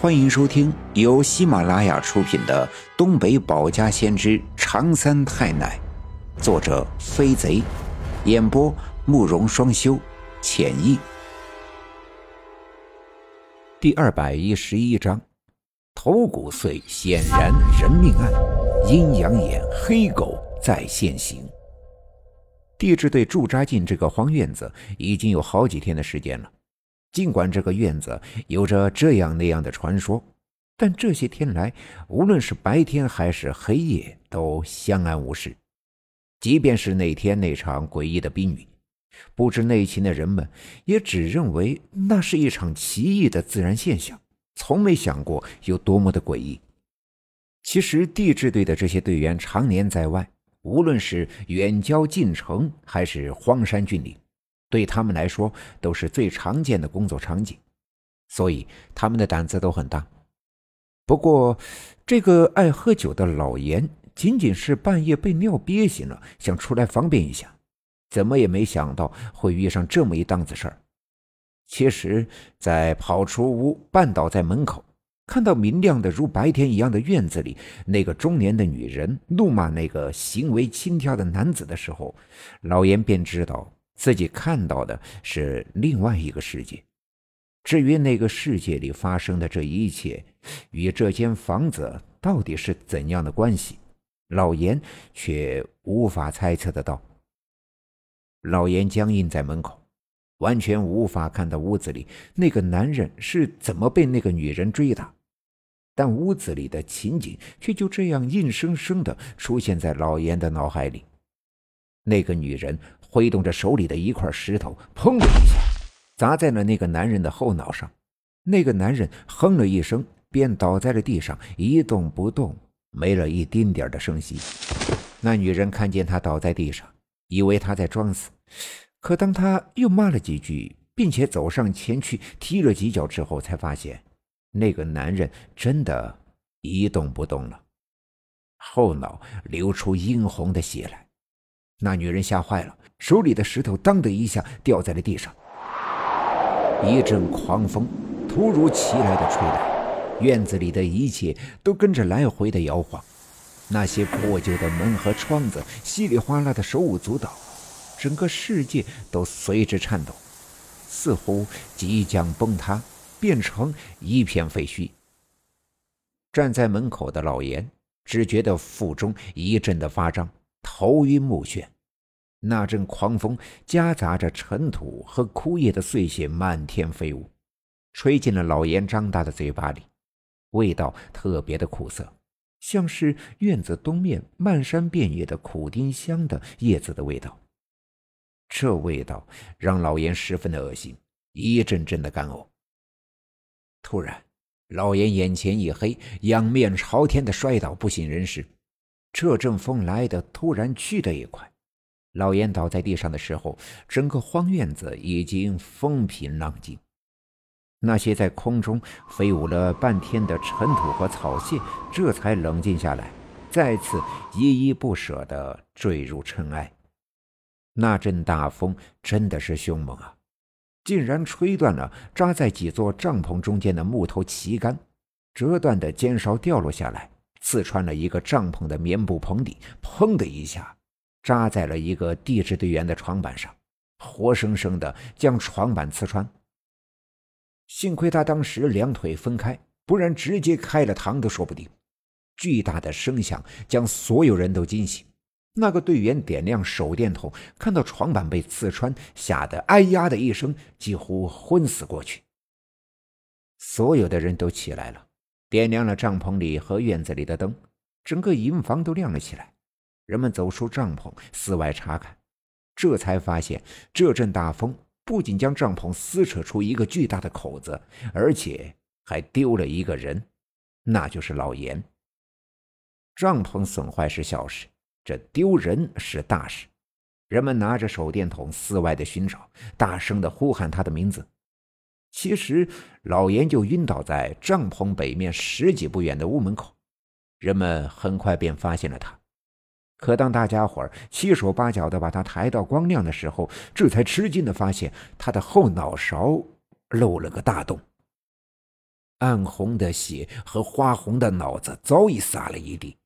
欢迎收听由喜马拉雅出品的《东北保家先知长三太奶》，作者飞贼，演播慕容双修，浅意。第二百一十一章：头骨碎显然人命案，阴阳眼黑狗在现行。地质队驻扎进这个荒院子已经有好几天的时间了。尽管这个院子有着这样那样的传说，但这些天来，无论是白天还是黑夜，都相安无事。即便是那天那场诡异的冰雨，不知内情的人们也只认为那是一场奇异的自然现象，从没想过有多么的诡异。其实，地质队的这些队员常年在外，无论是远郊近城，还是荒山峻岭。对他们来说都是最常见的工作场景，所以他们的胆子都很大。不过，这个爱喝酒的老严仅仅是半夜被尿憋醒了，想出来方便一下，怎么也没想到会遇上这么一档子事儿。其实，在跑出屋绊倒在门口，看到明亮的如白天一样的院子里，那个中年的女人怒骂那个行为轻佻的男子的时候，老严便知道。自己看到的是另外一个世界，至于那个世界里发生的这一切与这间房子到底是怎样的关系，老严却无法猜测得到。老严僵硬在门口，完全无法看到屋子里那个男人是怎么被那个女人追打，但屋子里的情景却就这样硬生生的出现在老严的脑海里。那个女人。挥动着手里的一块石头，砰的一下砸在了那个男人的后脑上。那个男人哼了一声，便倒在了地上，一动不动，没了一丁点的声息。那女人看见他倒在地上，以为他在装死。可当他又骂了几句，并且走上前去踢了几脚之后，才发现那个男人真的一动不动了，后脑流出殷红的血来。那女人吓坏了，手里的石头当的一下掉在了地上。一阵狂风突如其来的吹来，院子里的一切都跟着来回的摇晃，那些破旧的门和窗子稀里哗啦的手舞足蹈，整个世界都随之颤抖，似乎即将崩塌，变成一片废墟。站在门口的老严只觉得腹中一阵的发胀。头晕目眩，那阵狂风夹杂着尘土和枯叶的碎屑漫天飞舞，吹进了老严张大的嘴巴里，味道特别的苦涩，像是院子东面漫山遍野的苦丁香的叶子的味道。这味道让老严十分的恶心，一阵阵的干呕。突然，老严眼前一黑，仰面朝天的摔倒，不省人事。这阵风来的突然，去的也快。老严倒在地上的时候，整个荒院子已经风平浪静。那些在空中飞舞了半天的尘土和草屑，这才冷静下来，再次依依不舍地坠入尘埃。那阵大风真的是凶猛啊，竟然吹断了扎在几座帐篷中间的木头旗杆，折断的尖梢掉落下来。刺穿了一个帐篷的棉布棚底，砰的一下，扎在了一个地质队员的床板上，活生生的将床板刺穿。幸亏他当时两腿分开，不然直接开了膛都说不定。巨大的声响将所有人都惊醒。那个队员点亮手电筒，看到床板被刺穿，吓得哎呀的一声，几乎昏死过去。所有的人都起来了。点亮了帐篷里和院子里的灯，整个营房都亮了起来。人们走出帐篷，四外查看，这才发现这阵大风不仅将帐篷撕扯出一个巨大的口子，而且还丢了一个人，那就是老严。帐篷损坏是小事，这丢人是大事。人们拿着手电筒四外的寻找，大声的呼喊他的名字。其实，老严就晕倒在帐篷北面十几步远的屋门口，人们很快便发现了他。可当大家伙儿七手八脚的把他抬到光亮的时候，这才吃惊的发现他的后脑勺漏了个大洞。暗红的血和花红的脑子早已洒了一地。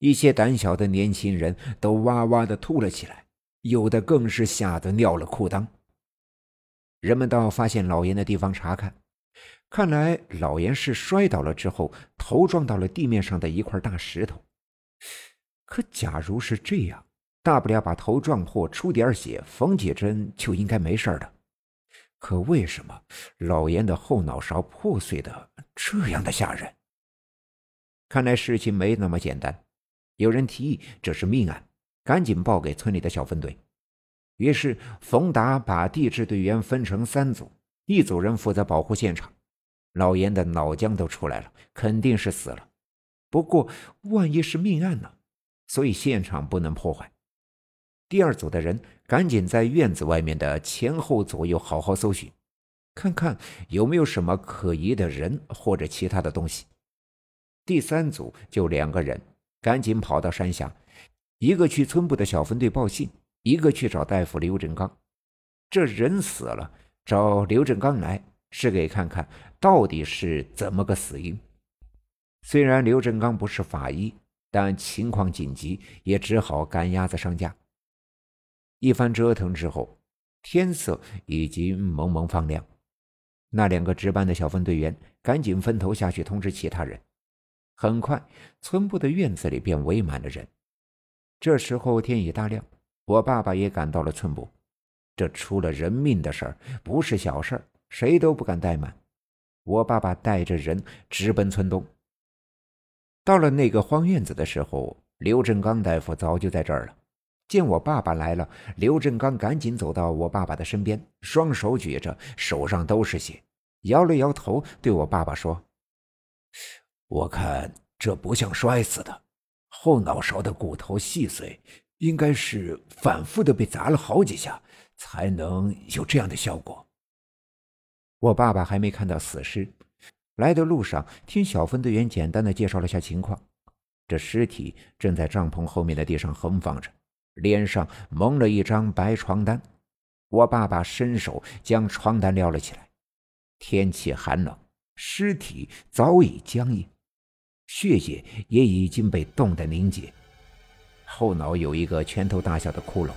一些胆小的年轻人都哇哇的吐了起来，有的更是吓得尿了裤裆。人们到发现老严的地方查看，看来老严是摔倒了之后头撞到了地面上的一块大石头。可假如是这样，大不了把头撞破，出点血，缝几针就应该没事的。可为什么老严的后脑勺破碎的这样的吓人？看来事情没那么简单。有人提议这是命案，赶紧报给村里的小分队。于是冯达把地质队员分成三组，一组人负责保护现场。老严的脑浆都出来了，肯定是死了。不过万一是命案呢？所以现场不能破坏。第二组的人赶紧在院子外面的前后左右好好搜寻，看看有没有什么可疑的人或者其他的东西。第三组就两个人，赶紧跑到山下，一个去村部的小分队报信，一个去找大夫刘振刚。这人死了，找刘振刚来是给看看到底是怎么个死因。虽然刘振刚不是法医。但情况紧急，也只好赶鸭子上架。一番折腾之后，天色已经蒙蒙放亮。那两个值班的小分队员赶紧分头下去通知其他人。很快，村部的院子里便围满了人。这时候天已大亮，我爸爸也赶到了村部。这出了人命的事儿，不是小事儿，谁都不敢怠慢。我爸爸带着人直奔村东。到了那个荒院子的时候，刘振刚大夫早就在这儿了。见我爸爸来了，刘振刚赶紧走到我爸爸的身边，双手举着，手上都是血，摇了摇头，对我爸爸说：“我看这不像摔死的，后脑勺的骨头细碎，应该是反复的被砸了好几下，才能有这样的效果。”我爸爸还没看到死尸。来的路上，听小分队员简单的介绍了下情况。这尸体正在帐篷后面的地上横放着，脸上蒙了一张白床单。我爸爸伸手将床单撩了起来。天气寒冷，尸体早已僵硬，血液也已经被冻得凝结。后脑有一个拳头大小的窟窿，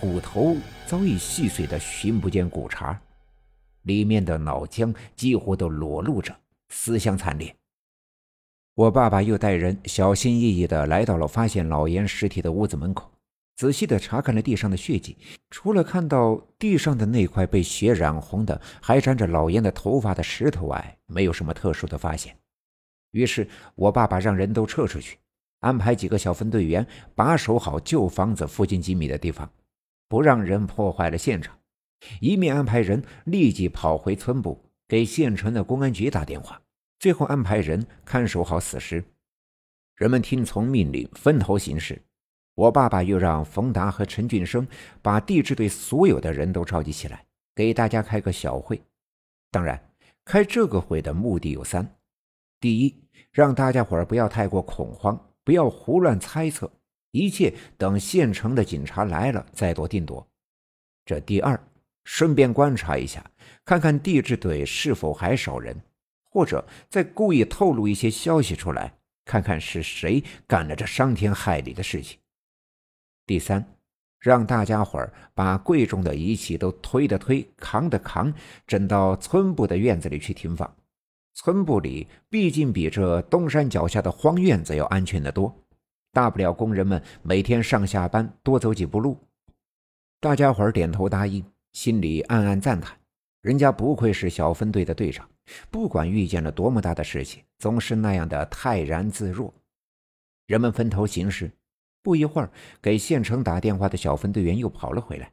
骨头早已细碎的寻不见骨茬。里面的脑浆几乎都裸露着，死相惨烈。我爸爸又带人小心翼翼地来到了发现老严尸体的屋子门口，仔细地查看了地上的血迹。除了看到地上的那块被血染红的、还沾着老严的头发的石头外，没有什么特殊的发现。于是，我爸爸让人都撤出去，安排几个小分队员把守好旧房子附近几米的地方，不让人破坏了现场。一面安排人立即跑回村部，给县城的公安局打电话，最后安排人看守好死尸。人们听从命令，分头行事。我爸爸又让冯达和陈俊生把地质队所有的人都召集起来，给大家开个小会。当然，开这个会的目的有三：第一，让大家伙儿不要太过恐慌，不要胡乱猜测，一切等县城的警察来了再做定夺；这第二。顺便观察一下，看看地质队是否还少人，或者再故意透露一些消息出来，看看是谁干了这伤天害理的事情。第三，让大家伙儿把贵重的仪器都推的推，扛的扛，整到村部的院子里去停放。村部里毕竟比这东山脚下的荒院子要安全的多，大不了工人们每天上下班多走几步路。大家伙点头答应。心里暗暗赞叹，人家不愧是小分队的队长，不管遇见了多么大的事情，总是那样的泰然自若。人们分头行事，不一会儿，给县城打电话的小分队员又跑了回来，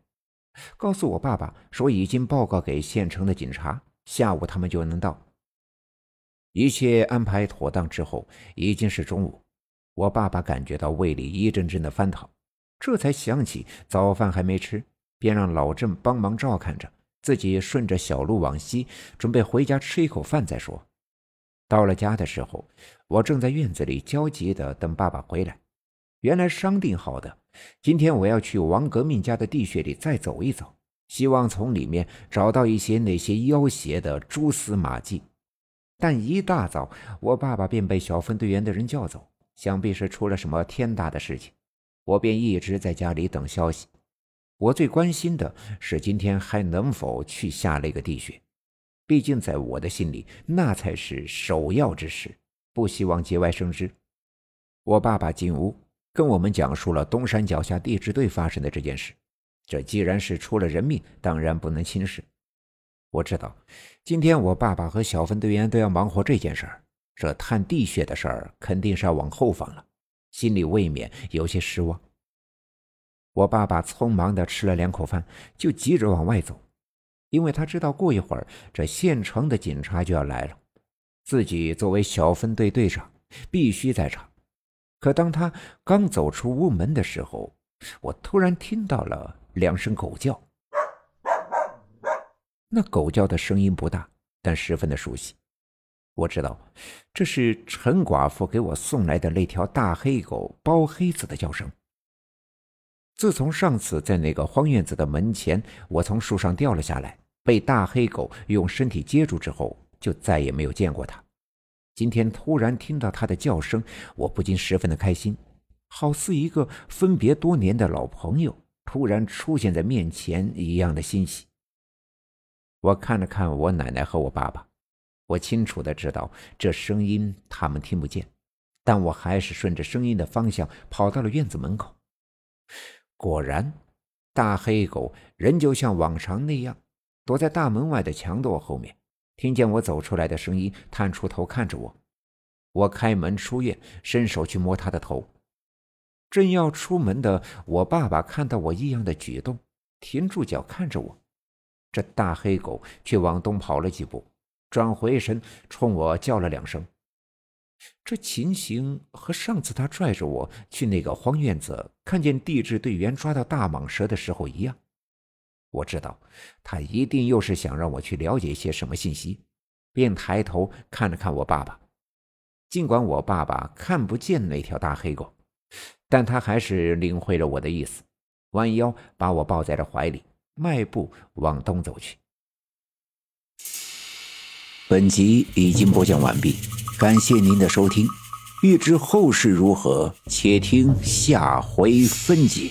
告诉我爸爸说已经报告给县城的警察，下午他们就能到。一切安排妥当之后，已经是中午，我爸爸感觉到胃里一阵阵的翻腾，这才想起早饭还没吃。便让老郑帮忙照看着，自己顺着小路往西，准备回家吃一口饭再说。到了家的时候，我正在院子里焦急地等爸爸回来。原来商定好的，今天我要去王革命家的地穴里再走一走，希望从里面找到一些那些妖邪的蛛丝马迹。但一大早，我爸爸便被小分队员的人叫走，想必是出了什么天大的事情。我便一直在家里等消息。我最关心的是今天还能否去下那个地穴，毕竟在我的心里，那才是首要之事，不希望节外生枝。我爸爸进屋，跟我们讲述了东山脚下地质队发生的这件事。这既然是出了人命，当然不能轻视。我知道，今天我爸爸和小分队员都要忙活这件事儿，这探地穴的事儿肯定是要往后放了，心里未免有些失望。我爸爸匆忙的吃了两口饭，就急着往外走，因为他知道过一会儿这县城的警察就要来了，自己作为小分队队长必须在场。可当他刚走出屋门的时候，我突然听到了两声狗叫。那狗叫的声音不大，但十分的熟悉。我知道，这是陈寡妇给我送来的那条大黑狗包黑子的叫声。自从上次在那个荒院子的门前，我从树上掉了下来，被大黑狗用身体接住之后，就再也没有见过它。今天突然听到它的叫声，我不禁十分的开心，好似一个分别多年的老朋友突然出现在面前一样的欣喜。我看了看我奶奶和我爸爸，我清楚的知道这声音他们听不见，但我还是顺着声音的方向跑到了院子门口。果然，大黑狗仍旧像往常那样躲在大门外的墙垛后面。听见我走出来的声音，探出头看着我。我开门出院，伸手去摸他的头。正要出门的我爸爸看到我异样的举动，停住脚看着我。这大黑狗却往东跑了几步，转回身冲我叫了两声。这情形和上次他拽着我去那个荒院子，看见地质队员抓到大蟒蛇的时候一样。我知道他一定又是想让我去了解一些什么信息，便抬头看了看我爸爸。尽管我爸爸看不见那条大黑狗，但他还是领会了我的意思，弯腰把我抱在了怀里，迈步往东走去。本集已经播讲完毕。感谢您的收听，欲知后事如何，且听下回分解。